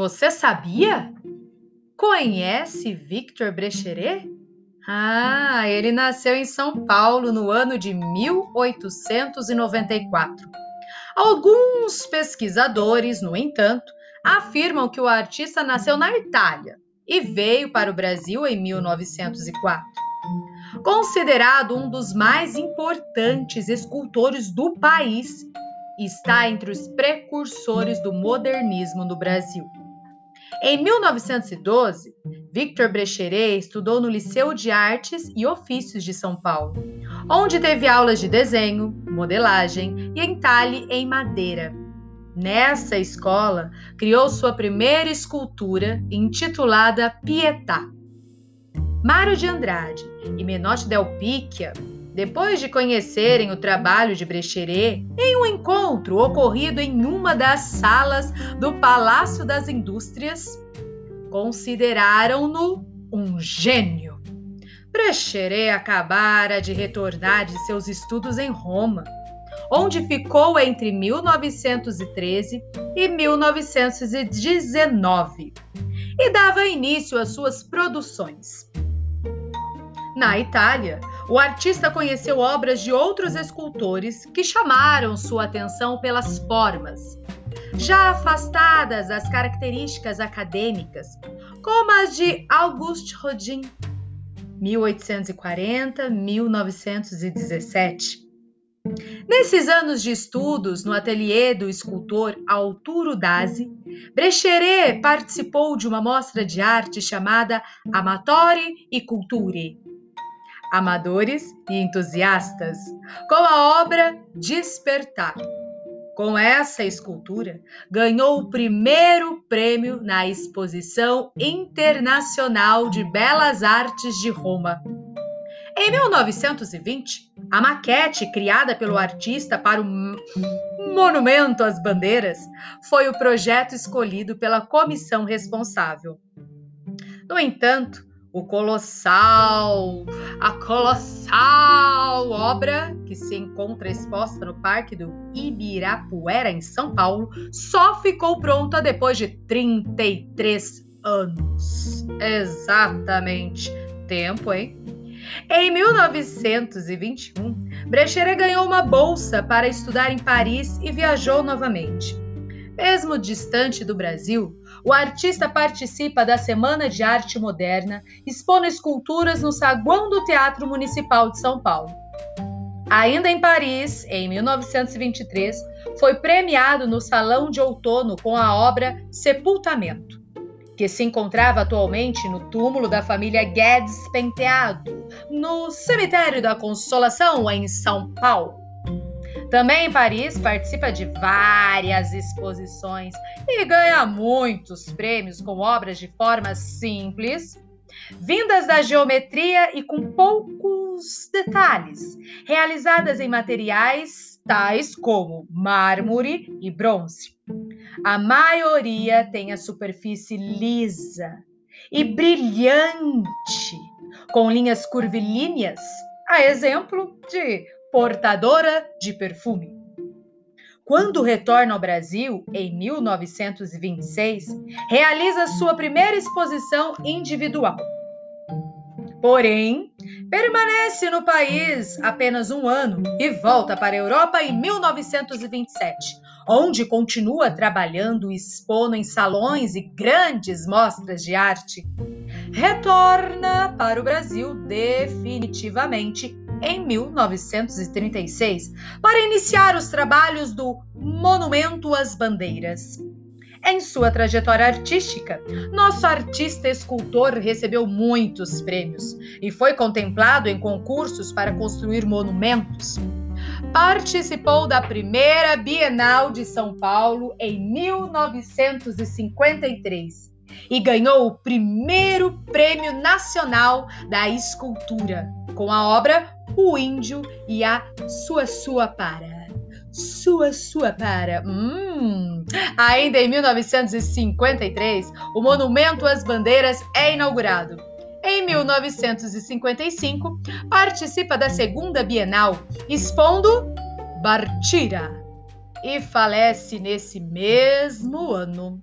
Você sabia? Conhece Victor Brecheret? Ah, ele nasceu em São Paulo no ano de 1894. Alguns pesquisadores, no entanto, afirmam que o artista nasceu na Itália e veio para o Brasil em 1904. Considerado um dos mais importantes escultores do país, está entre os precursores do modernismo no Brasil. Em 1912, Victor Brecheret estudou no Liceu de Artes e Ofícios de São Paulo, onde teve aulas de desenho, modelagem e entalhe em madeira. Nessa escola, criou sua primeira escultura intitulada Pietà. Mário de Andrade e Menotti del Picchia depois de conhecerem o trabalho de Brecheret em um encontro ocorrido em uma das salas do Palácio das Indústrias, consideraram-no um gênio. Brecheret acabara de retornar de seus estudos em Roma, onde ficou entre 1913 e 1919 e dava início às suas produções. Na Itália, o artista conheceu obras de outros escultores que chamaram sua atenção pelas formas, já afastadas das características acadêmicas, como as de Auguste Rodin, 1840-1917. Nesses anos de estudos no ateliê do escultor Arturo Dazzi, Brecheret participou de uma mostra de arte chamada Amatori e Culture, amadores e entusiastas, com a obra Despertar. Com essa escultura, ganhou o primeiro prêmio na Exposição Internacional de Belas Artes de Roma. Em 1920, a maquete criada pelo artista para o Monumento às Bandeiras foi o projeto escolhido pela comissão responsável. No entanto, o colossal, a colossal obra que se encontra exposta no Parque do Ibirapuera, em São Paulo, só ficou pronta depois de 33 anos. Exatamente. Tempo, hein? Em 1921, Brecheret ganhou uma bolsa para estudar em Paris e viajou novamente. Mesmo distante do Brasil, o artista participa da Semana de Arte Moderna, expondo esculturas no saguão do Teatro Municipal de São Paulo. Ainda em Paris, em 1923, foi premiado no Salão de Outono com a obra Sepultamento, que se encontrava atualmente no túmulo da família Guedes Penteado, no Cemitério da Consolação, em São Paulo. Também em Paris participa de várias exposições e ganha muitos prêmios com obras de forma simples, vindas da geometria e com poucos detalhes, realizadas em materiais tais como mármore e bronze. A maioria tem a superfície lisa e brilhante, com linhas curvilíneas, a exemplo de portadora de perfume. Quando retorna ao Brasil, em 1926, realiza sua primeira exposição individual. Porém, permanece no país apenas um ano e volta para a Europa em 1927, onde continua trabalhando e expondo em salões e grandes mostras de arte. Retorna para o Brasil definitivamente em 1936 para iniciar os trabalhos do Monumento às Bandeiras. Em sua trajetória artística, nosso artista escultor recebeu muitos prêmios e foi contemplado em concursos para construir monumentos. Participou da primeira Bienal de São Paulo em 1953 e ganhou o primeiro Prêmio Nacional da Escultura com a obra o índio e a sua sua para. Sua sua para. Hum. Ainda em 1953, o Monumento às Bandeiras é inaugurado. Em 1955, participa da segunda Bienal, expondo Bartira, e falece nesse mesmo ano.